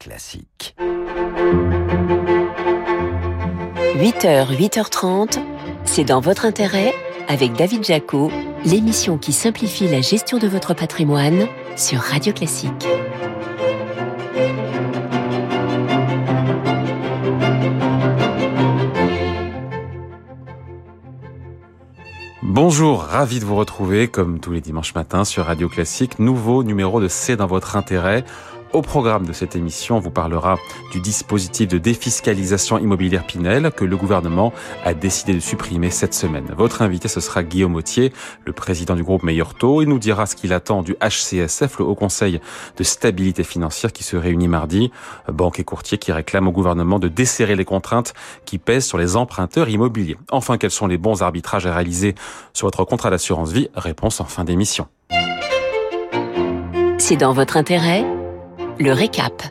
Classique. 8h, 8h30, c'est dans votre intérêt avec David Jaco, l'émission qui simplifie la gestion de votre patrimoine sur Radio Classique. Bonjour, ravi de vous retrouver comme tous les dimanches matins sur Radio Classique. Nouveau numéro de C'est dans votre intérêt. Au programme de cette émission, on vous parlera du dispositif de défiscalisation immobilière Pinel que le gouvernement a décidé de supprimer cette semaine. Votre invité, ce sera Guillaume Autier, le président du groupe Meilleur Il nous dira ce qu'il attend du HCSF, le Haut Conseil de stabilité financière qui se réunit mardi. Banque et courtier qui réclament au gouvernement de desserrer les contraintes qui pèsent sur les emprunteurs immobiliers. Enfin, quels sont les bons arbitrages à réaliser sur votre contrat d'assurance vie? Réponse en fin d'émission. C'est dans votre intérêt? Le récap.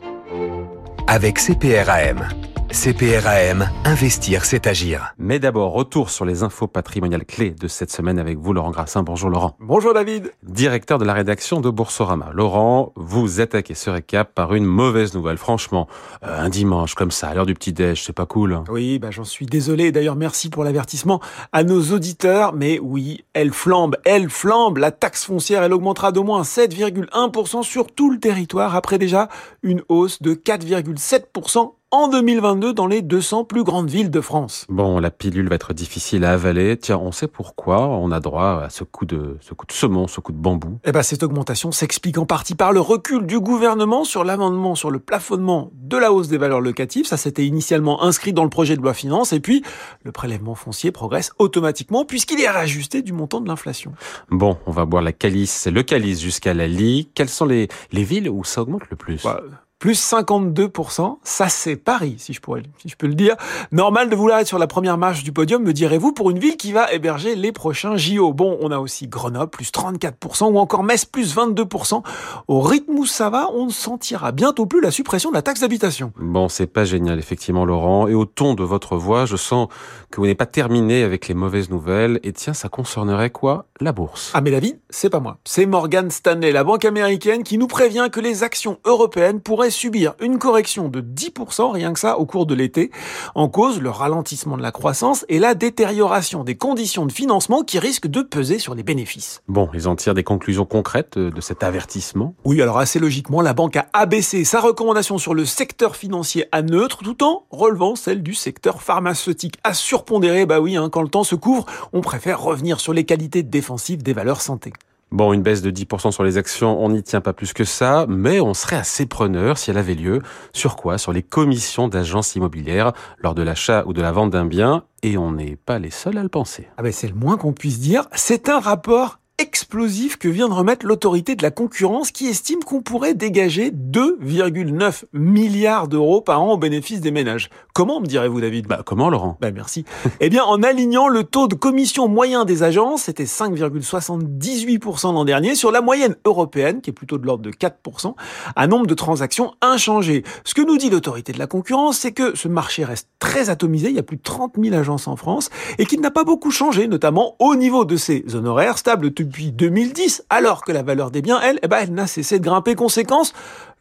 Avec CPRAM. CPRAM, investir, c'est agir. Mais d'abord, retour sur les infos patrimoniales clés de cette semaine avec vous, Laurent Grassin. Bonjour Laurent. Bonjour David. Directeur de la rédaction de Boursorama. Laurent, vous attaquez ce récap par une mauvaise nouvelle. Franchement, euh, un dimanche comme ça, à l'heure du petit-déj, c'est pas cool. Oui, bah, j'en suis désolé. D'ailleurs, merci pour l'avertissement à nos auditeurs. Mais oui, elle flambe, elle flambe. La taxe foncière, elle augmentera d'au moins 7,1% sur tout le territoire après déjà une hausse de 4,7% en 2022 dans les 200 plus grandes villes de France. Bon, la pilule va être difficile à avaler. Tiens, on sait pourquoi on a droit à ce coup de, ce coup de saumon, ce coup de bambou. Eh ben, cette augmentation s'explique en partie par le recul du gouvernement sur l'amendement sur le plafonnement de la hausse des valeurs locatives. Ça, s'était initialement inscrit dans le projet de loi finance. Et puis, le prélèvement foncier progresse automatiquement puisqu'il est réajusté du montant de l'inflation. Bon, on va boire la calice, le calice jusqu'à la lie. Quelles sont les, les villes où ça augmente le plus? Bah, plus 52%, ça c'est Paris, si je pourrais, si je peux le dire. Normal de vouloir être sur la première marche du podium, me direz-vous, pour une ville qui va héberger les prochains JO. Bon, on a aussi Grenoble, plus 34%, ou encore Metz, plus 22%. Au rythme où ça va, on ne sentira bientôt plus la suppression de la taxe d'habitation. Bon, c'est pas génial, effectivement, Laurent. Et au ton de votre voix, je sens que vous n'êtes pas terminé avec les mauvaises nouvelles. Et tiens, ça concernerait quoi? La bourse. Ah mais David, c'est pas moi. C'est Morgan Stanley, la banque américaine, qui nous prévient que les actions européennes pourraient subir une correction de 10%, rien que ça, au cours de l'été, en cause le ralentissement de la croissance et la détérioration des conditions de financement qui risquent de peser sur les bénéfices. Bon, ils en tirent des conclusions concrètes de cet avertissement Oui, alors assez logiquement, la banque a abaissé sa recommandation sur le secteur financier à neutre, tout en relevant celle du secteur pharmaceutique à surpondérer. Bah oui, hein, quand le temps se couvre, on préfère revenir sur les qualités défensives des valeurs santé. Bon, une baisse de 10% sur les actions, on n'y tient pas plus que ça, mais on serait assez preneur si elle avait lieu. Sur quoi? Sur les commissions d'agences immobilières lors de l'achat ou de la vente d'un bien, et on n'est pas les seuls à le penser. Ah ben c'est le moins qu'on puisse dire. C'est un rapport explosif que vient de remettre l'autorité de la concurrence qui estime qu'on pourrait dégager 2,9 milliards d'euros par an au bénéfice des ménages. Comment, me direz-vous, David? Bah comment, Laurent? Bah merci. eh bien, en alignant le taux de commission moyen des agences, c'était 5,78% l'an dernier, sur la moyenne européenne, qui est plutôt de l'ordre de 4%, à nombre de transactions inchangées. Ce que nous dit l'autorité de la concurrence, c'est que ce marché reste très atomisé, il y a plus de 30 000 agences en France, et qu'il n'a pas beaucoup changé, notamment au niveau de ses honoraires, stables depuis 2010, alors que la valeur des biens, elle, eh ben, elle n'a cessé de grimper. Conséquence,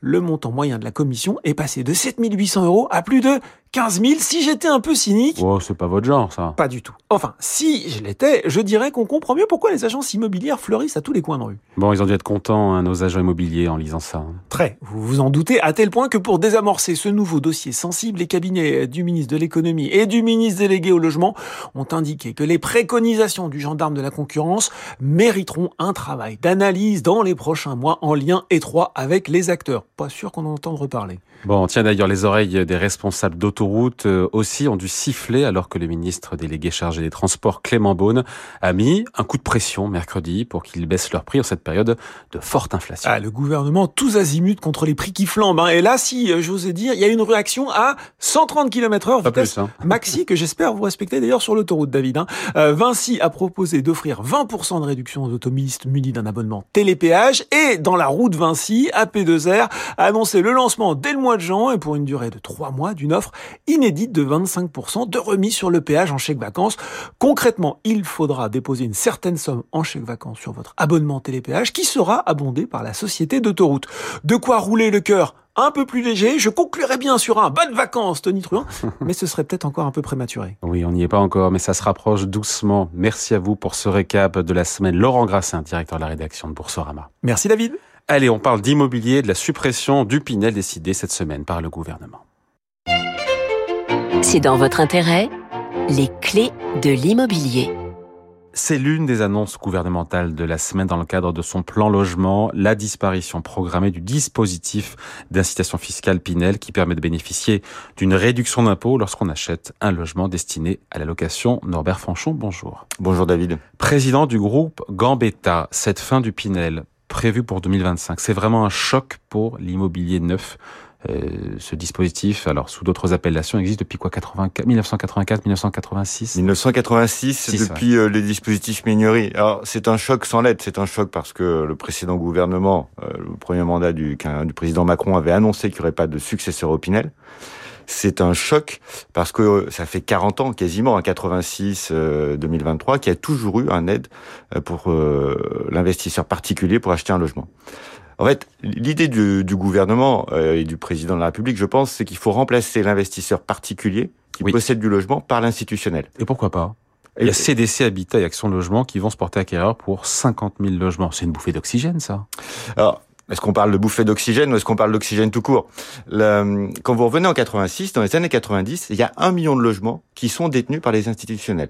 le montant moyen de la commission est passé de 7800 euros à plus de 15 000. Si j'étais un peu cynique... Oh, c'est pas votre genre, ça. Pas du tout. Enfin, si je l'étais, je dirais qu'on comprend mieux pourquoi les agences immobilières fleurissent à tous les coins de rue. Bon, ils ont dû être contents, hein, nos agents immobiliers, en lisant ça. hein. Très. Vous vous en doutez, à tel point que pour désamorcer ce nouveau dossier sensible, les cabinets du ministre de l'économie et du ministre délégué au logement ont indiqué que les préconisations du gendarme de la concurrence mériteront un travail d'analyse dans les prochains mois en lien étroit avec les acteurs. Pas sûr qu'on en entende reparler. Bon, tiens d'ailleurs, les oreilles des responsables d'autoroutes euh, aussi ont dû siffler alors que le ministre délégué chargé des Transports, Clément Beaune, a mis un coup de pression mercredi pour qu'ils baissent leurs prix en cette période de forte inflation. Ah, le gouvernement tous azimuts contre les prix qui flambent. hein. Et là, si euh, j'osais dire, il y a une réaction à 130 km heure Pas vitesse plus, hein. maxi que j'espère vous respecter d'ailleurs sur l'autoroute, David. hein. Euh, Vinci a proposé d'offrir 20% de réduction aux automobilistes munis d'un abonnement télépéage et dans la route Vinci, AP2R a annoncé le lancement dès le mois de juin et pour une durée de 3 mois d'une offre inédite de 25% de remise sur le péage en chèque vacances. Concrètement, il faudra déposer une certaine somme en chèque vacances sur votre abonnement télépéage qui sera abondé par la société d'autoroute. De quoi rouler le cœur un peu plus léger. Je conclurai bien sur un bonne vacances, Tony Truant, mais ce serait peut-être encore un peu prématuré. Oui, on n'y est pas encore, mais ça se rapproche doucement. Merci à vous pour ce récap de la semaine. Laurent Grassin, directeur de la rédaction de Boursorama. Merci David. Allez, on parle d'immobilier, de la suppression du Pinel décidée cette semaine par le gouvernement. C'est dans votre intérêt, les clés de l'immobilier. C'est l'une des annonces gouvernementales de la semaine dans le cadre de son plan logement, la disparition programmée du dispositif d'incitation fiscale Pinel qui permet de bénéficier d'une réduction d'impôt lorsqu'on achète un logement destiné à la location. Norbert Fanchon, bonjour. Bonjour David. Président du groupe Gambetta, cette fin du Pinel prévue pour 2025, c'est vraiment un choc pour l'immobilier neuf. Euh, ce dispositif, alors sous d'autres appellations, existe depuis quoi 1984, 1986 1986, depuis euh, les dispositifs Mignery. Alors c'est un choc sans lettre, c'est un choc parce que le précédent gouvernement, euh, le premier mandat du, du président Macron avait annoncé qu'il n'y aurait pas de successeur au Pinel c'est un choc parce que ça fait 40 ans quasiment, en 86, 2023, qu'il y a toujours eu un aide pour l'investisseur particulier pour acheter un logement. En fait, l'idée du, du, gouvernement euh, et du président de la République, je pense, c'est qu'il faut remplacer l'investisseur particulier qui possède du logement par l'institutionnel. Et pourquoi pas? Il y a CDC Habitat et Action Logement qui vont se porter acquéreur pour 50 000 logements. C'est une bouffée d'oxygène, ça. Alors, est-ce qu'on parle de bouffée d'oxygène ou est-ce qu'on parle d'oxygène tout court? Le, Quand vous revenez en 86, dans les années 90, il y a un million de logements qui sont détenus par les institutionnels.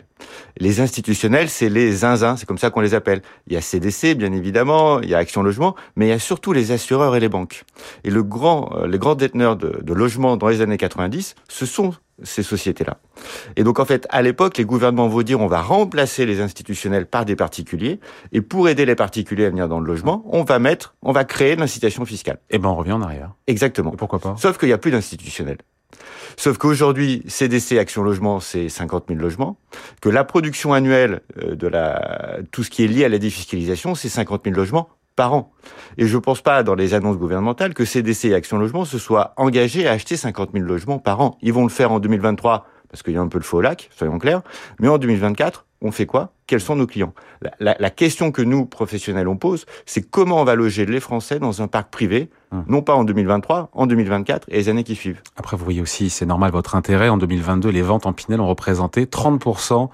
Les institutionnels, c'est les zinzins, c'est comme ça qu'on les appelle. Il y a CDC, bien évidemment, il y a Action Logement, mais il y a surtout les assureurs et les banques. Et le grand, euh, les grands déteneurs de, de logements dans les années 90, ce sont ces sociétés-là. Et donc en fait, à l'époque, les gouvernements vont dire on va remplacer les institutionnels par des particuliers, et pour aider les particuliers à venir dans le logement, on va mettre, on va créer l'incitation fiscale. Et eh ben on revient en arrière. Exactement. pourquoi pas? Sauf qu'il n'y a plus d'institutionnels. Sauf qu'aujourd'hui, CDC Action Logement, c'est 50 000 logements, que la production annuelle euh, de la tout ce qui est lié à la défiscalisation, c'est 50 000 logements par an. Et je ne pense pas, dans les annonces gouvernementales, que CDC et Action Logement se soient engagés à acheter 50 000 logements par an. Ils vont le faire en 2023, parce qu'il y a un peu le faux lac, soyons clairs. Mais en 2024, on fait quoi? Quels sont nos clients? La, la, question que nous, professionnels, on pose, c'est comment on va loger les Français dans un parc privé, hum. non pas en 2023, en 2024 et les années qui suivent. Après, vous voyez aussi, c'est normal, votre intérêt. En 2022, les ventes en Pinel ont représenté 30%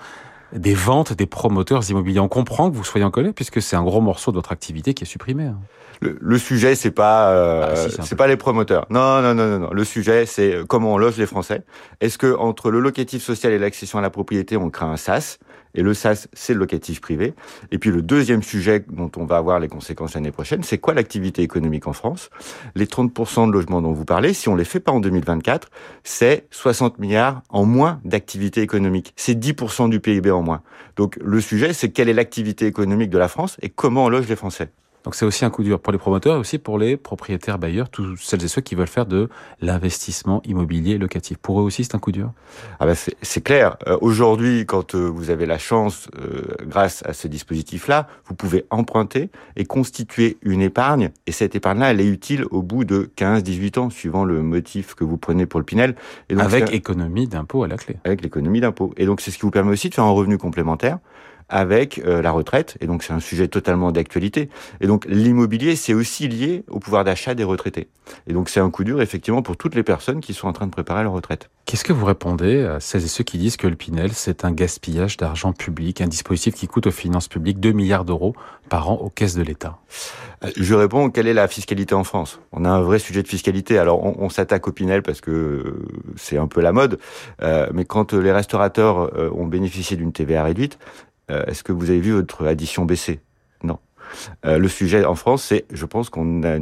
des ventes des promoteurs immobiliers. On comprend que vous soyez en colère puisque c'est un gros morceau de votre activité qui est supprimé. Hein. Le, le sujet, c'est pas, euh, ah, c'est pas les promoteurs. Non, non, non, non, non. Le sujet, c'est comment on loge les Français. Est-ce que entre le locatif social et l'accession à la propriété, on crée un SAS? Et le SAS, c'est le locatif privé. Et puis le deuxième sujet dont on va avoir les conséquences l'année prochaine, c'est quoi l'activité économique en France? Les 30% de logements dont vous parlez, si on les fait pas en 2024, c'est 60 milliards en moins d'activité économique. C'est 10% du PIB en moins. Donc le sujet, c'est quelle est l'activité économique de la France et comment on loge les Français? Donc c'est aussi un coup dur pour les promoteurs et aussi pour les propriétaires bailleurs, tous celles et ceux qui veulent faire de l'investissement immobilier locatif. Pour eux aussi, c'est un coup dur? Ah ben C'est clair. Euh, Aujourd'hui, quand euh, vous avez la chance, euh, grâce à ce dispositif-là, vous pouvez emprunter et constituer une épargne. Et cette épargne-là, elle est utile au bout de 15-18 ans, suivant le motif que vous prenez pour le Pinel. Et donc, avec économie d'impôt à la clé. Avec l'économie d'impôt. Et donc c'est ce qui vous permet aussi de faire un revenu complémentaire avec euh, la retraite. Et donc, c'est un sujet totalement d'actualité. Et donc, l'immobilier, c'est aussi lié au pouvoir d'achat des retraités. Et donc, c'est un coup dur, effectivement, pour toutes les personnes qui sont en train de préparer leur retraite. Qu'est-ce que vous répondez à celles et ceux qui disent que le Pinel, c'est un gaspillage d'argent public, un dispositif qui coûte aux finances publiques 2 milliards d'euros par an aux caisses de l'État? Euh, Je réponds, quelle est la fiscalité en France? On a un vrai sujet de fiscalité. Alors, on, on s'attaque au Pinel parce que euh, c'est un peu la mode. Euh, mais quand les restaurateurs ont bénéficié d'une TVA réduite, euh, est-ce que vous avez vu votre addition baisser? Non. Euh, le sujet en France, c'est, je pense qu'on a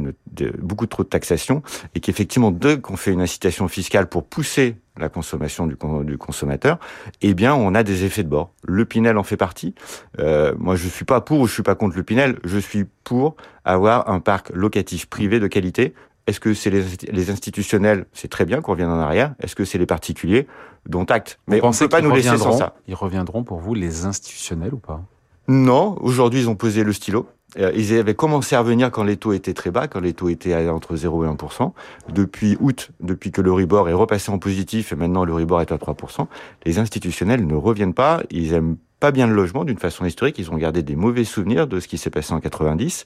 beaucoup trop de taxation et qu'effectivement, dès qu'on fait une incitation fiscale pour pousser la consommation du, consommateur, eh bien, on a des effets de bord. Le Pinel en fait partie. Euh, moi, je suis pas pour ou je suis pas contre le Pinel. Je suis pour avoir un parc locatif privé de qualité. Est-ce que c'est les, les, institutionnels C'est très bien qu'on revienne en arrière. Est-ce que c'est les particuliers dont acte? Mais on ne peut pas nous laisser sans ça. Ils reviendront pour vous, les institutionnels ou pas? Non, aujourd'hui ils ont posé le stylo. Euh, ils avaient commencé à revenir quand les taux étaient très bas, quand les taux étaient entre 0 et 1%. Depuis août, depuis que le Ribor est repassé en positif et maintenant le Ribor est à 3%, les institutionnels ne reviennent pas. Ils aiment pas bien le logement d'une façon historique. Ils ont gardé des mauvais souvenirs de ce qui s'est passé en 90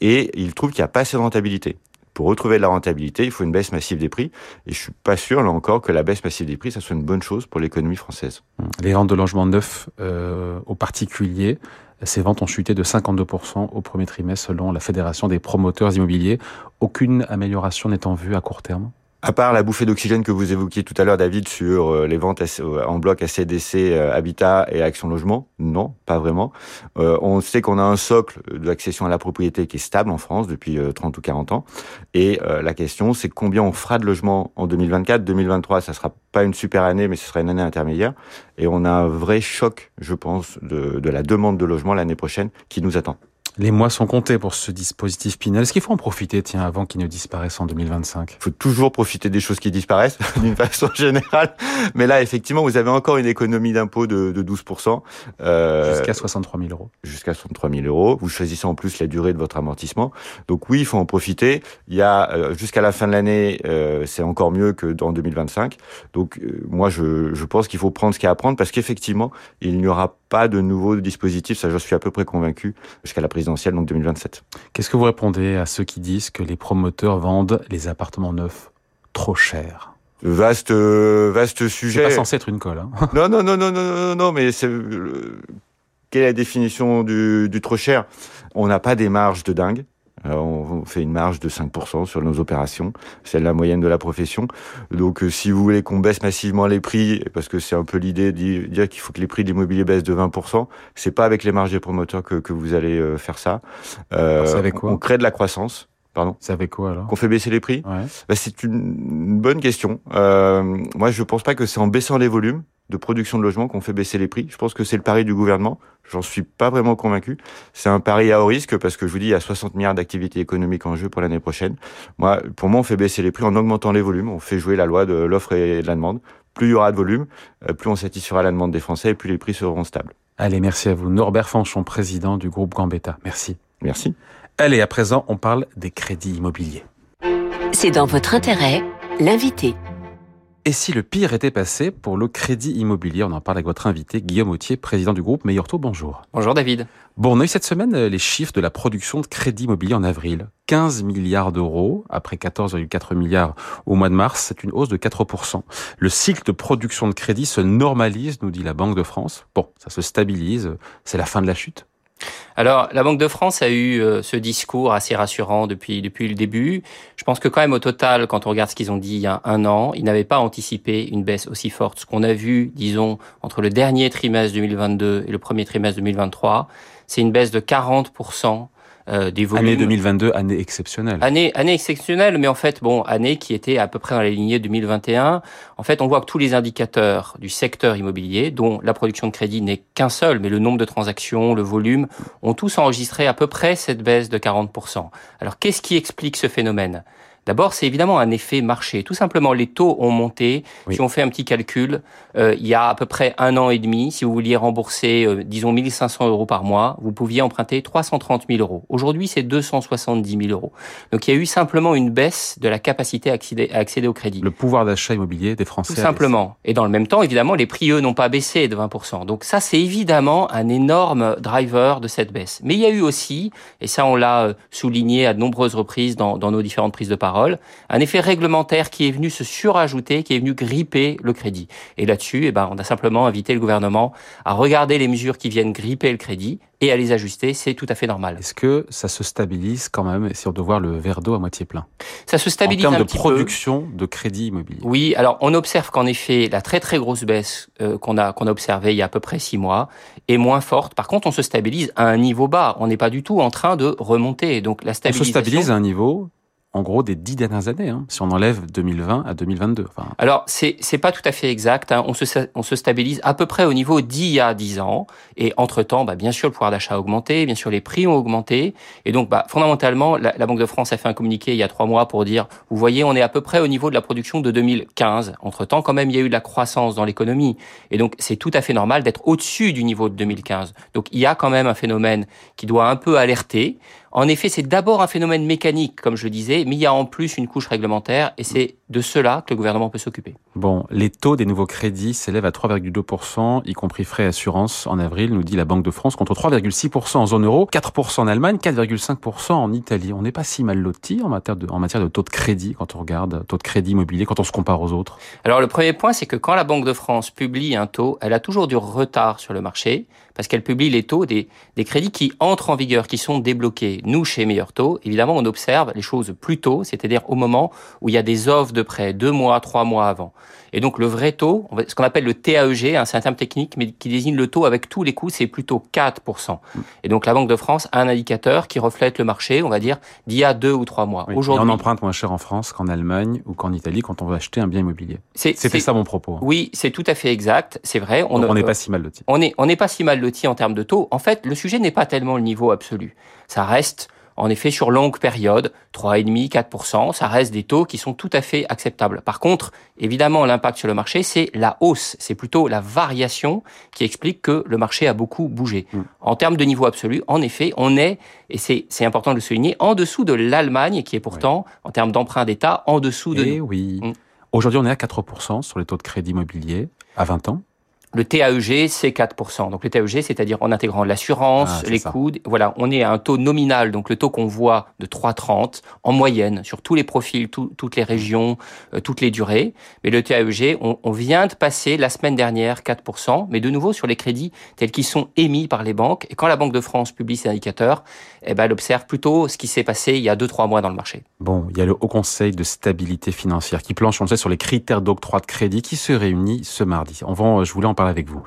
et ils trouvent qu'il n'y a pas assez de rentabilité Pour retrouver de la rentabilité, il faut une baisse massive des prix. Et je suis pas sûr, là encore, que la baisse massive des prix, ça soit une bonne chose pour l'économie française. Les ventes de logements neufs euh, aux particuliers, ces ventes ont chuté de 52% au premier trimestre selon la Fédération des promoteurs immobiliers. Aucune amélioration en vue à court terme? À part la bouffée d'oxygène que vous évoquiez tout à l'heure, David, sur euh, les ventes euh, en bloc ACDC, euh, Habitat et Action Logement, non, pas vraiment. on sait qu'on a un socle d'accession à la propriété qui est stable en France depuis 30 ou 40 ans. Et la question, c'est combien on fera de logements en 2024. 2023, ça sera pas une super année, mais ce sera une année intermédiaire. Et on a un vrai choc, je pense, de, de la demande de logement l'année prochaine qui nous attend. Les mois sont comptés pour ce dispositif Pinel. Est-ce qu'il faut en profiter, tiens, avant qu'il ne disparaisse en 2025 Il faut toujours profiter des choses qui disparaissent, d'une façon générale. Mais là, effectivement, vous avez encore une économie d'impôt de, de 12%. Euh, jusqu'à 63 000 euros. Jusqu'à 63 000 euros. Vous choisissez en plus la durée de votre amortissement. Donc oui, il faut en profiter. Il y a euh, jusqu'à la fin de l'année, euh, c'est encore mieux que dans 2025. Donc euh, moi, je, je pense qu'il faut prendre ce qu'il y a à prendre parce qu'effectivement, il n'y aura pas de nouveaux dispositifs. Ça, je suis à peu près convaincu jusqu'à la prise donc 2027. Qu'est-ce que vous répondez à ceux qui disent que les promoteurs vendent les appartements neufs trop cher Vaste, euh, vaste sujet. C'est pas censé être une colle. Hein. non, non, non, non, non, non, non, mais c'est quelle est la définition du, du trop cher? On n'a pas des marges de dingue. Euh, on fait une marge de 5% sur nos opérations, c'est la moyenne de la profession. Donc euh, si vous voulez qu'on baisse massivement les prix, parce que c'est un peu l'idée de dire qu'il faut que les prix de l'immobilier baissent de 20%, c'est pas avec les marges des promoteurs que, que vous allez euh, faire ça. Euh, avec quoi on crée de la croissance. Pardon C'est avec quoi alors? Qu'on fait baisser les prix ouais. bah, C'est une, bonne question. Euh, moi, je pense pas que c'est en baissant les volumes de production de logements qu'on fait baisser les prix. Je pense que c'est le pari du gouvernement. J'en suis pas vraiment convaincu. C'est un pari à haut risque parce que je vous dis, il y a 60 milliards d'activités économiques en jeu pour l'année prochaine. Moi, pour moi, on fait baisser les prix en augmentant les volumes. On fait jouer la loi de l'offre et de la demande. Plus il y aura de volume, euh, plus on satisfera la demande des Français et plus les prix seront stables. Allez, merci à vous. Norbert Fanchon, président du groupe Gambetta. Merci. Merci. Allez, à présent, on parle des crédits immobiliers. C'est dans votre intérêt, l'invité. Et si le pire était passé pour le crédit immobilier? On en parle avec votre invité, Guillaume Autier, président du groupe Meilleur Bonjour. Bonjour David. Bon, on a eu cette semaine euh, les chiffres de la production de crédit immobilier en avril. 15 milliards d'euros, après 14,4 milliards au mois de mars, c'est une hausse de 4%. Le cycle de production de crédit se normalise, nous dit la Banque de France. Bon, ça se stabilise, c'est la fin de la chute alors, la Banque de France a eu euh, ce discours assez rassurant depuis depuis le début. Je pense que quand même au total, quand on regarde ce qu'ils ont dit il y a un an, ils n'avaient pas anticipé une baisse aussi forte. Ce qu'on a vu, disons, entre le dernier trimestre 2022 et le premier trimestre 2023, c'est une baisse de 40 euh, des volumes. Année 2022, année exceptionnelle. Année, année exceptionnelle, mais en fait, bon, année qui était à peu près dans la lignée 2021. En fait, on voit que tous les indicateurs du secteur immobilier, dont la production de crédit n'est qu'un seul, mais le nombre de transactions, le volume, ont tous enregistré à peu près cette baisse de 40%. Alors, qu'est-ce qui explique ce phénomène? D'abord, c'est évidemment un effet marché. Tout simplement, les taux ont monté. Si on fait un petit calcul, euh, il y a à peu près un an et demi, si vous vouliez rembourser, euh, disons, 1500 euros par mois, vous pouviez emprunter 330 000 euros. Aujourd'hui, c'est 270 000 euros. Donc, il y a eu simplement une baisse de la capacité à accéder, à accéder au crédit. Le pouvoir d'achat immobilier des Français. Tout simplement. Et dans le même temps, évidemment, les prix, eux, n'ont pas baissé de 20%. Donc, ça, c'est évidemment un énorme driver de cette baisse. Mais il y a eu aussi, et ça, on l'a euh, souligné à de nombreuses reprises dans, dans nos différentes prises de parole, un effet réglementaire qui est venu se surajouter, qui est venu gripper le crédit. Et là-dessus, eh ben, on a simplement invité le gouvernement à regarder les mesures qui viennent gripper le crédit et à les ajuster, c'est tout à fait normal. Est-ce que ça se stabilise quand même, si on doit voir le verre d'eau à moitié plein? Ça se stabilise en termes un de production de crédit immobilier. Oui, alors on observe qu'en effet, la très très grosse baisse euh, qu'on a qu'on a observée il y a à peu près six mois est moins forte. Par contre, on se stabilise à un niveau bas. On n'est pas du tout en train de remonter. Donc la stabilisation. On se stabilise à un niveau en gros des dix dernières années, hein, si on enlève 2020 à 2022. Enfin... Alors c'est c'est pas tout à fait exact. Hein. On se on se stabilise à peu près au niveau d'il y a dix ans. Et entre temps, bah, bien sûr le pouvoir d'achat a augmenté, bien sûr les prix ont augmenté. Et donc bah, fondamentalement, la, la, Banque de France a fait un communiqué il y a trois mois pour dire, vous voyez, on est à peu près au niveau de la production de 2015. Entre temps, quand même, il y a eu de la croissance dans l'économie. Et donc c'est tout à fait normal d'être au-dessus du niveau de 2015. Donc il y a quand même un phénomène qui doit un peu alerter. En effet, c'est d'abord un phénomène mécanique, comme je le disais, mais il y a en plus une couche réglementaire, et c'est de cela que le gouvernement peut s'occuper. Bon, les taux des nouveaux crédits s'élèvent à 3,2%, y compris frais assurance en avril, nous dit la Banque de France, contre 3,6% en zone euro, 4% en Allemagne, 4,5% en Italie. On n'est pas si mal loti en matière, de, en matière de taux de crédit quand on regarde taux de crédit immobilier, quand on se compare aux autres. Alors le premier point, c'est que quand la Banque de France publie un taux, elle a toujours du retard sur le marché parce qu'elle publie les taux des, des crédits qui entrent en vigueur, qui sont débloqués. Nous, chez Meilleur Taux, évidemment, on observe les choses plus tôt, c'est-à-dire au moment où il y a des offres de prêt, deux mois, trois mois avant. Et donc le vrai taux, ce qu'on appelle le TAEG, hein, c'est un terme technique, mais qui désigne le taux avec tous les coûts, c'est plutôt 4%. Et donc la Banque de France a un indicateur qui reflète le marché, on va dire, d'il y a deux ou trois mois. Oui, Aujourd'hui, on emprunte moins cher en France qu'en Allemagne ou qu'en Italie quand on veut acheter un bien immobilier. C'était ça mon propos. Hein. Oui, c'est tout à fait exact, c'est vrai. On n'est pas si mal loti. On n'est on n'est pas si mal loti en termes de taux. En fait, le sujet n'est pas tellement le niveau absolu. Ça reste en effet, sur longue période, 3,5, 4%, ça reste des taux qui sont tout à fait acceptables. Par contre, évidemment, l'impact sur le marché, c'est la hausse, c'est plutôt la variation qui explique que le marché a beaucoup bougé. Mm. En termes de niveau absolu, en effet, on est, et c'est important de le souligner, en dessous de l'Allemagne, qui est pourtant, en termes d'emprunt d'État, en dessous de eh oui. Mm. Aujourd'hui, on est à 4% sur les taux de crédit immobilier à 20 ans. Le TAEG, c'est 4%. Donc le TAEG, c'est-à-dire en intégrant l'assurance, ah, les coûts. Voilà, on est à un taux nominal, donc le taux qu'on voit de 3,30 en moyenne sur tous les profils, toutes les régions, euh, toutes les durées. Mais le TAEG, on, on, vient de passer la semaine dernière 4%, mais de nouveau sur les crédits tels qu'ils sont émis par les banques. Et quand la Banque de France publie ces indicateurs, eh ben, elle observe plutôt ce qui s'est passé il y a 2-3 mois dans le marché. Bon, il y a le Haut Conseil de stabilité financière qui planche, on le sait, sur les critères d'octroi de crédit qui se réunit ce mardi. On va, je voulais en parler avec vous.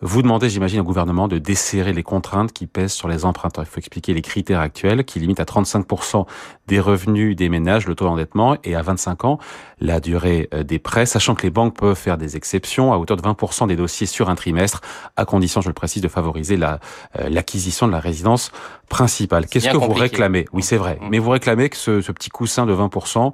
Vous demandez, j'imagine, au gouvernement de desserrer les contraintes qui pèsent sur les emprunteurs. Il faut expliquer les critères actuels qui limitent à 35% des revenus des ménages le taux d'endettement et à 25 ans la durée euh, des prêts, sachant que les banques peuvent faire des exceptions à hauteur de 20% des dossiers sur un trimestre, à condition, je le précise, de favoriser la euh, l'acquisition de la résidence principale. Qu'est-ce que vous réclamez? Oui, c'est vrai, mmh. mais vous réclamez que ce, ce petit coussin de 20%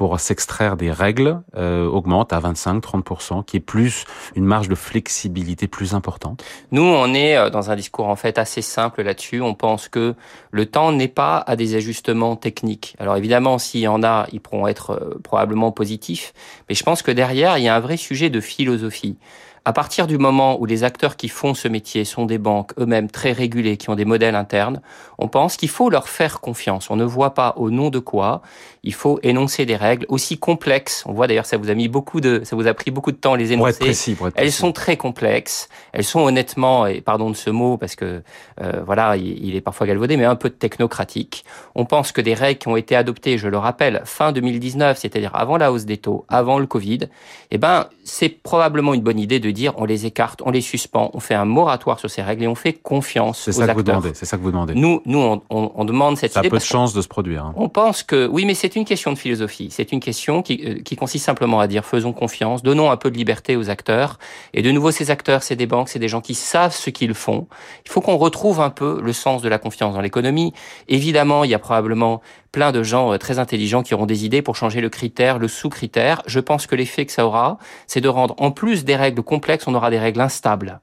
pour s'extraire des règles euh, augmente à 25-30%, qui est plus une marge de flexibilité plus importante Nous, on est euh, dans un discours en fait assez simple là-dessus. On pense que le temps n'est pas à des ajustements techniques. Alors évidemment, s'il y en a, ils pourront être euh, probablement positifs, mais je pense que derrière, il y a un vrai sujet de philosophie. À partir du moment où les acteurs qui font ce métier sont des banques eux-mêmes très régulées, qui ont des modèles internes, on pense qu'il faut leur faire confiance. On ne voit pas au nom de quoi il faut énoncer des règles aussi complexes. On voit d'ailleurs, ça vous a mis beaucoup de, ça vous a pris beaucoup de temps les énoncer. Pour être précis, pour être Elles sont très complexes. Elles sont honnêtement, et pardon de ce mot parce que euh, voilà, il, est parfois galvaudé, mais un peu technocratique. On pense que des règles qui ont été adoptées, je le rappelle, fin 2019, c'est-à-dire avant la hausse des taux, avant le Covid, eh ben c'est probablement une bonne idée de dire on les écarte, on les suspend, on fait un moratoire sur ces règles et on fait confiance aux ça acteurs. Que c'est ça que vous demandez. Nous, nous, on, on, on demande cette ça idée. Ça a peu de chance de se produire. Hein. On pense que oui, mais c'est une question de philosophie. C'est une question qui, euh, qui consiste simplement à dire faisons confiance, donnons un peu de liberté aux acteurs. Et de nouveau, ces acteurs, c'est des banques, c'est des gens qui savent ce qu'ils font. Il faut qu'on retrouve un peu le sens de la confiance dans l'économie. Évidemment, il y a probablement plein de gens euh, très intelligents qui auront des idées pour changer le critère, le sous-critère. Je pense que l'effet que ça aura, c'est de rendre, en plus des règles complexes, on aura des règles instables.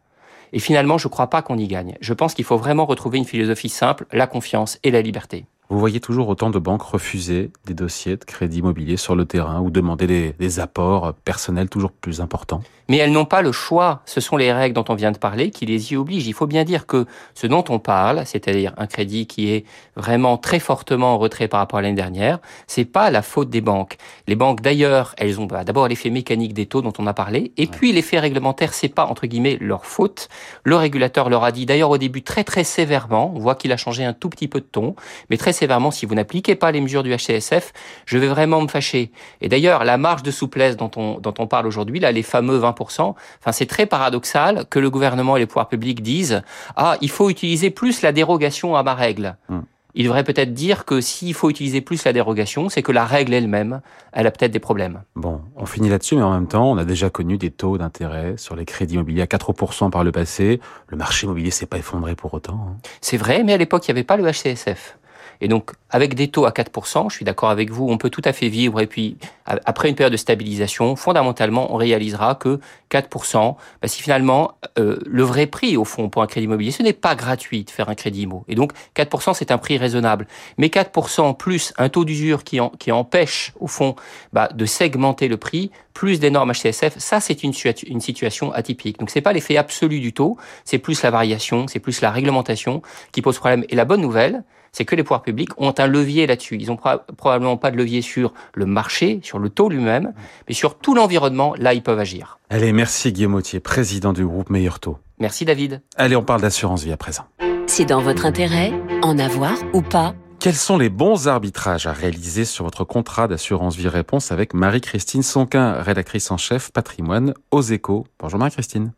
Et finalement, je ne crois pas qu'on y gagne. Je pense qu'il faut vraiment retrouver une philosophie simple, la confiance et la liberté. Vous voyez toujours autant de banques refuser des dossiers de crédit immobilier sur le terrain ou demander des, des apports personnels toujours plus importants Mais elles n'ont pas le choix. Ce sont les règles dont on vient de parler qui les y obligent. Il faut bien dire que ce dont on parle, c'est-à-dire un crédit qui est vraiment très fortement en retrait par rapport à l'année dernière, c'est pas la faute des banques. Les banques d'ailleurs, elles ont bah, d'abord l'effet mécanique des taux dont on a parlé, et puis l'effet réglementaire, c'est pas entre guillemets leur faute. Le régulateur leur a dit d'ailleurs au début très très sévèrement, on voit qu'il a changé un tout petit peu de ton, mais très sévèrement, si vous n'appliquez pas les mesures du HCSF, je vais vraiment me fâcher. Et d'ailleurs, la marge de souplesse dont on, dont on parle aujourd'hui, là, les fameux 20%, enfin, c'est très paradoxal que le gouvernement et les pouvoirs publics disent, ah, il faut utiliser plus la dérogation à ma règle. Hum. Il devrait peut-être dire que s'il faut utiliser plus la dérogation, c'est que la règle elle-même, elle a peut-être des problèmes. Bon, on finit là-dessus, mais en même temps, on a déjà connu des taux d'intérêt sur les crédits immobiliers à 4% par le passé. Le marché immobilier s'est pas effondré pour autant. Hein. C'est vrai, mais à l'époque, il n'y avait pas le HCSF. Et donc, avec des taux à 4%, je suis d'accord avec vous, on peut tout à fait vivre. Et puis, après une période de stabilisation, fondamentalement, on réalisera que 4%, bah, si finalement, euh, le vrai prix, au fond, pour un crédit immobilier, ce n'est pas gratuit de faire un crédit immo. Et donc, 4%, c'est un prix raisonnable. Mais 4% plus un taux d'usure qui, qui empêche, au fond, bah, de segmenter le prix, plus des normes HCSF, ça, c'est une, une situation atypique. Donc, c'est pas l'effet absolu du taux, c'est plus la variation, c'est plus la réglementation qui pose problème. Et la bonne nouvelle, c'est que les pouvoirs publics ont un levier là-dessus. Ils n'ont probablement pas de levier sur le marché, sur le taux lui-même, mais sur tout l'environnement, là, ils peuvent agir. Allez, merci Guillaume Autier, président du groupe Meilleur Taux. Merci David. Allez, on parle d'assurance vie à présent. C'est dans votre intérêt, en avoir ou pas? Quels sont les bons arbitrages à réaliser sur votre contrat d'assurance vie? Réponse avec Marie-Christine Sonquin, rédactrice en chef patrimoine aux échos. Bonjour Marie-Christine.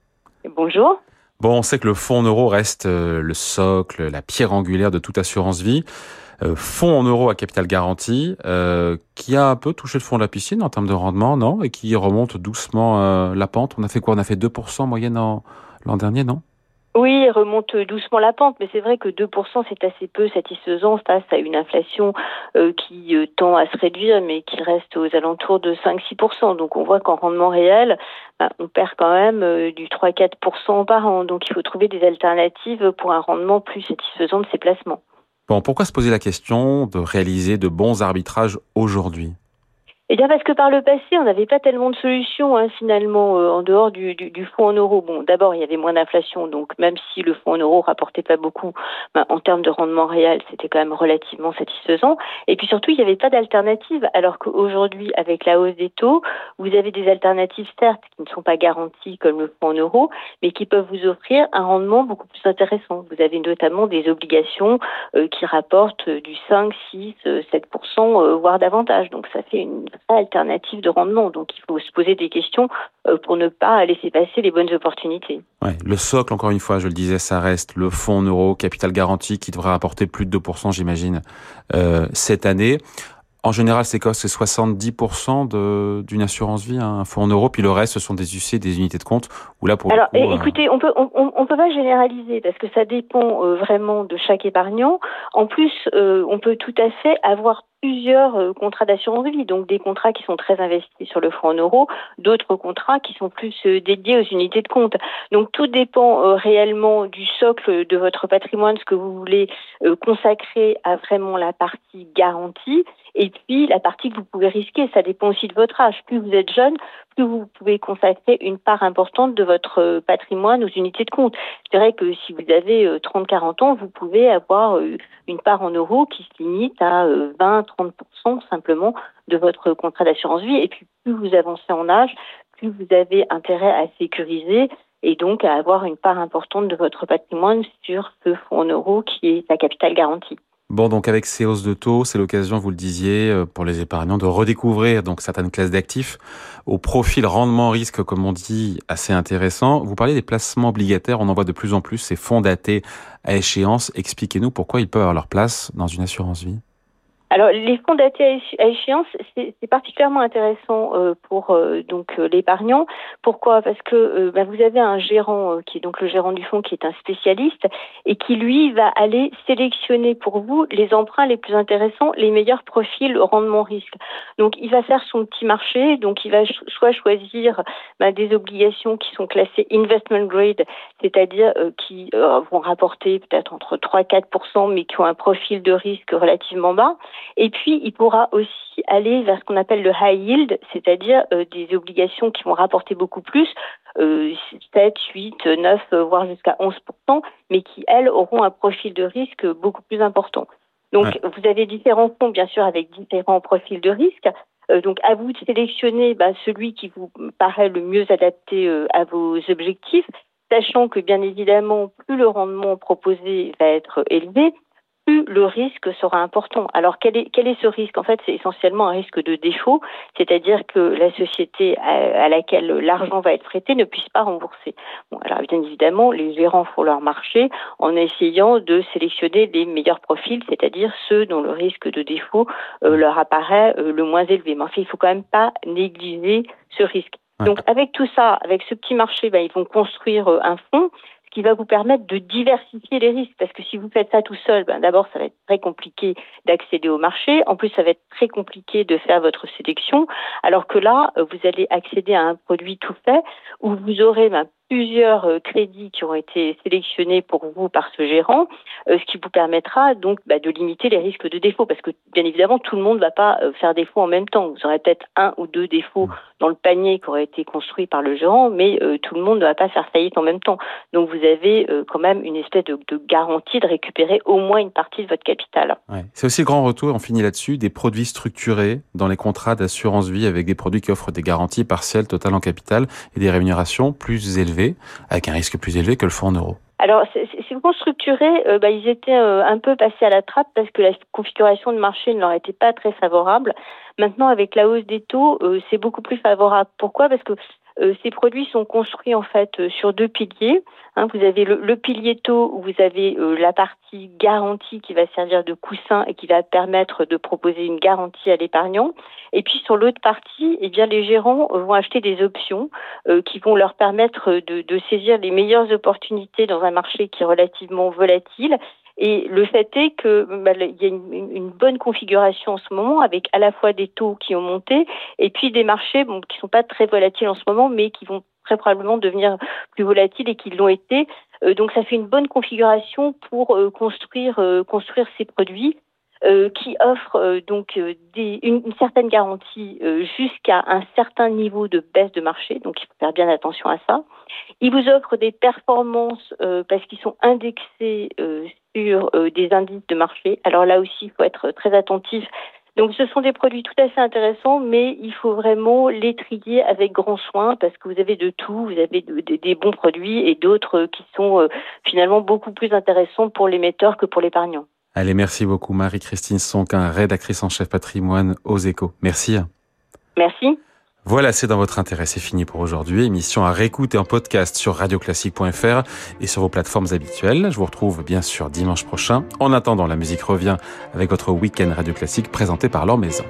Bonjour. Bon, on sait que le fonds en euros reste euh, le socle, la pierre angulaire de toute assurance vie. Euh, fonds en euros à capital garanti, euh, qui a un peu touché le fond de la piscine en termes de rendement, non? Et qui remonte doucement la pente. On a fait quoi? On a fait 2% en moyenne l'an dernier, non? Oui, remonte doucement la pente, mais c'est vrai que 2% c'est assez peu satisfaisant face à une inflation euh, qui euh, tend à se réduire, mais qui reste aux alentours de 5-6%. Donc on voit qu'en rendement réel, bah, on perd quand même euh, du 3-4% par an. Donc il faut trouver des alternatives pour un rendement plus satisfaisant de ces placements. Bon, pourquoi se poser la question de réaliser de bons arbitrages aujourd'hui? Eh bien parce que par le passé, on n'avait pas tellement de solutions hein, finalement euh, en dehors du, du, du, fonds en euros. Bon, d'abord il y avait moins d'inflation, donc même si le fonds en euros rapportait pas beaucoup, ben, en termes de rendement réel, c'était quand même relativement satisfaisant. Et puis surtout, il n'y avait pas d'alternative, alors qu'aujourd'hui, avec la hausse des taux, vous avez des alternatives certes qui ne sont pas garanties comme le fonds en euros, mais qui peuvent vous offrir un rendement beaucoup plus intéressant. Vous avez notamment des obligations euh, qui rapportent du 5, 6, 7%, voire davantage. Donc ça fait une alternative de rendement. Donc il faut se poser des questions euh, pour ne pas laisser passer les bonnes opportunités. Ouais, le socle, encore une fois, je le disais, ça reste le fonds euro capital garanti qui devrait apporter plus de 2%, j'imagine, euh, cette année. En général, c'est quoi? C'est 70% d'une assurance vie, hein, un fonds en euros, puis le reste, ce sont des UC, des unités de compte? Ou là, pour Alors, euh, écoutez, on peut on, on, peut pas généraliser parce que ça dépend vraiment de chaque épargnant. En plus, on peut tout à fait avoir plusieurs euh, contrats d'assurance vie, donc des contrats qui sont très investis sur le front en euros, d'autres contrats qui sont plus euh, dédiés aux unités de compte. Donc tout dépend euh, réellement du socle de votre patrimoine, ce que vous voulez consacrer à vraiment la partie garantie, et puis la partie que vous pouvez risquer. Ça dépend aussi de votre âge. Plus vous êtes jeune, vous pouvez consacrer une part importante de votre patrimoine aux unités de compte. C'est vrai que si vous avez 30-40 ans, vous pouvez avoir une part en euros qui se limite à 20 30% simplement de votre contrat d'assurance vie. Et puis plus vous avancez en âge, plus vous avez intérêt à sécuriser et donc à avoir une part importante de votre patrimoine sur ce fonds en euros qui est la capitale garantie. Bon, donc avec ces hausses de taux, c'est l'occasion, vous le disiez, euh, pour les épargnants de redécouvrir donc certaines classes d'actifs au profil rendement-risque, comme on dit, assez intéressant. Vous parlez des placements obligataires, on en voit de plus en plus ces fonds datés à échéance. Expliquez-nous pourquoi ils peuvent avoir leur place dans une assurance vie. Alors, les fonds datés à échéance, c'est particulièrement intéressant euh, pour euh, donc euh, l'épargnant. Pourquoi? Parce que bah, vous avez un gérant qui est donc le gérant du fonds, qui est un spécialiste et qui lui va aller sélectionner pour vous les emprunts les plus intéressants, les meilleurs profils rendement-risque. Donc, il va faire son petit marché. Donc, il va soit choisir bah, des obligations qui sont classées investment grade, c'est-à-dire qui vont rapporter peut-être entre 3 4 mais qui ont un profil de risque relativement bas. Et puis, il pourra aussi aller vers ce qu'on appelle le high yield, c'est-à-dire euh, des obligations qui vont rapporter beaucoup plus, euh, 7, 8, 9, voire jusqu'à 11%, mais qui, elles, auront un profil de risque beaucoup plus important. Donc, vous avez différents fonds, bien sûr, avec différents profils de risque. Euh, donc, à vous de sélectionner bah, celui qui vous paraît le mieux adapté euh, à vos objectifs, sachant que, bien évidemment, plus le rendement proposé va être élevé, le risque sera important. Alors quel est, quel est ce risque? En fait, c'est essentiellement un risque de défaut, c'est-à-dire que la société à, laquelle l'argent va être prêté ne puisse pas rembourser. Bon, alors bien évidemment, les gérants font leur marché en essayant de sélectionner les meilleurs profils, c'est-à-dire ceux dont le risque de défaut euh, leur apparaît euh, le moins élevé. Mais enfin, il faut quand même pas négliger ce risque. Donc avec tout ça, avec ce petit marché, ben, ils vont construire euh, un fonds ce qui va vous permettre de diversifier les risques. Parce que si vous faites ça tout seul, ben d'abord, ça va être très compliqué d'accéder au marché. En plus, ça va être très compliqué de faire votre sélection. Alors que là, vous allez accéder à un produit tout fait où vous aurez ben, plusieurs euh, crédits qui ont été sélectionnés pour vous par ce gérant, euh, ce qui vous permettra donc bah, de limiter les risques de défaut, parce que bien évidemment tout le monde ne va pas euh, faire défaut en même temps. Vous aurez peut-être un ou deux défauts dans le panier qui aurait été construit par le gérant, mais tout le monde ne va pas faire faillite en même temps. Donc vous avez quand même une espèce de, garantie de récupérer au moins une partie de votre capital. C'est aussi le grand retour, on finit là-dessus, des produits structurés dans les contrats d'assurance vie avec des produits qui offrent des garanties partielles totales en capital et des rémunérations plus élevées avec un risque plus élevé que le fonds en euros alors, ces fonds structurés, euh, bah, ils étaient euh, un peu passés à la trappe parce que la configuration de marché ne leur était pas très favorable. Maintenant, avec la hausse des taux, euh, c'est beaucoup plus favorable. Pourquoi? Parce que ces produits sont construits en fait euh, sur deux piliers. Hein. vous avez le, pilier taux où vous avez euh, la partie garantie qui va servir de coussin et qui va permettre de proposer une garantie à l'épargnant. Et puis sur l'autre partie, eh bien les gérants vont acheter des options qui vont leur permettre de saisir les meilleures opportunités dans un marché qui est relativement volatile et le fait est que bah, il y a une, bonne configuration en ce moment avec à la fois des taux qui ont monté et puis des marchés bon, qui sont pas très volatiles en ce moment, mais qui vont très probablement devenir plus volatiles et qui l'ont été. Euh, donc ça fait une bonne configuration pour euh, construire euh, construire ces produits. qui offrent donc des, une, une, certaine garantie jusqu'à un certain niveau de baisse de marché, donc il faut faire bien attention à ça. Ils vous offrent des performances parce qu'ils sont indexés sur euh, des indices de marché. Alors là aussi, il faut être très attentif. Donc ce sont des produits tout à fait intéressants, mais il faut vraiment les trier avec grand soin parce que vous avez de tout, vous avez des bons produits et d'autres qui sont euh, finalement beaucoup plus intéressants pour l'émetteur que pour l'épargnant. Allez, merci beaucoup Marie-Christine Sonquin, rédactrice en chef patrimoine aux échos. Merci. Merci. Voilà, c'est dans votre intérêt, c'est fini pour aujourd'hui. Émission à réécouter en podcast sur radioclassique.fr et sur vos plateformes habituelles. Je vous retrouve bien sûr dimanche prochain. En attendant, la musique revient avec votre week-end Radio Classique présenté par Laure Maison.